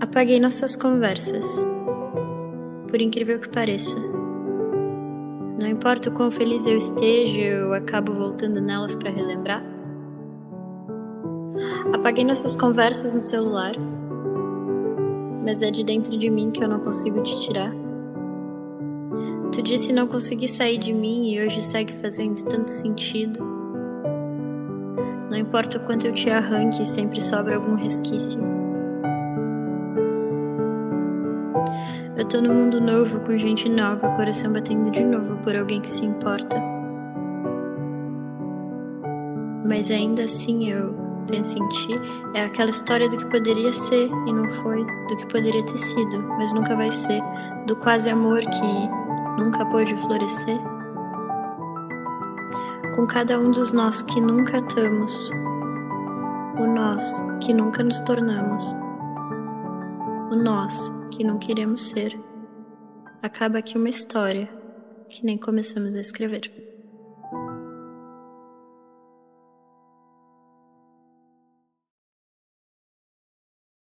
Apaguei nossas conversas. Por incrível que pareça. Não importa o quão feliz eu esteja, eu acabo voltando nelas para relembrar. Apaguei nossas conversas no celular, mas é de dentro de mim que eu não consigo te tirar. Tu disse não conseguir sair de mim e hoje segue fazendo tanto sentido. Não importa o quanto eu te arranque, sempre sobra algum resquício. Eu tô num mundo novo, com gente nova, coração batendo de novo por alguém que se importa. Mas ainda assim eu penso em ti, é aquela história do que poderia ser e não foi, do que poderia ter sido, mas nunca vai ser, do quase amor que nunca pôde florescer. Com cada um dos nós que nunca atamos, o nós que nunca nos tornamos, o nós que não queremos ser. Acaba aqui uma história que nem começamos a escrever.